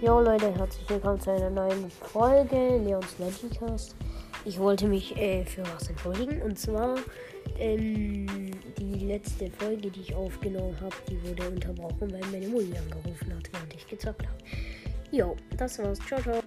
Jo Leute, herzlich willkommen zu einer neuen Folge Leons Legendcast. Ich wollte mich äh, für was entschuldigen und zwar ähm, die letzte Folge, die ich aufgenommen habe, die wurde unterbrochen, weil meine Mutti angerufen hat, während ich gezockt habe. Jo, das war's. Ciao, ciao.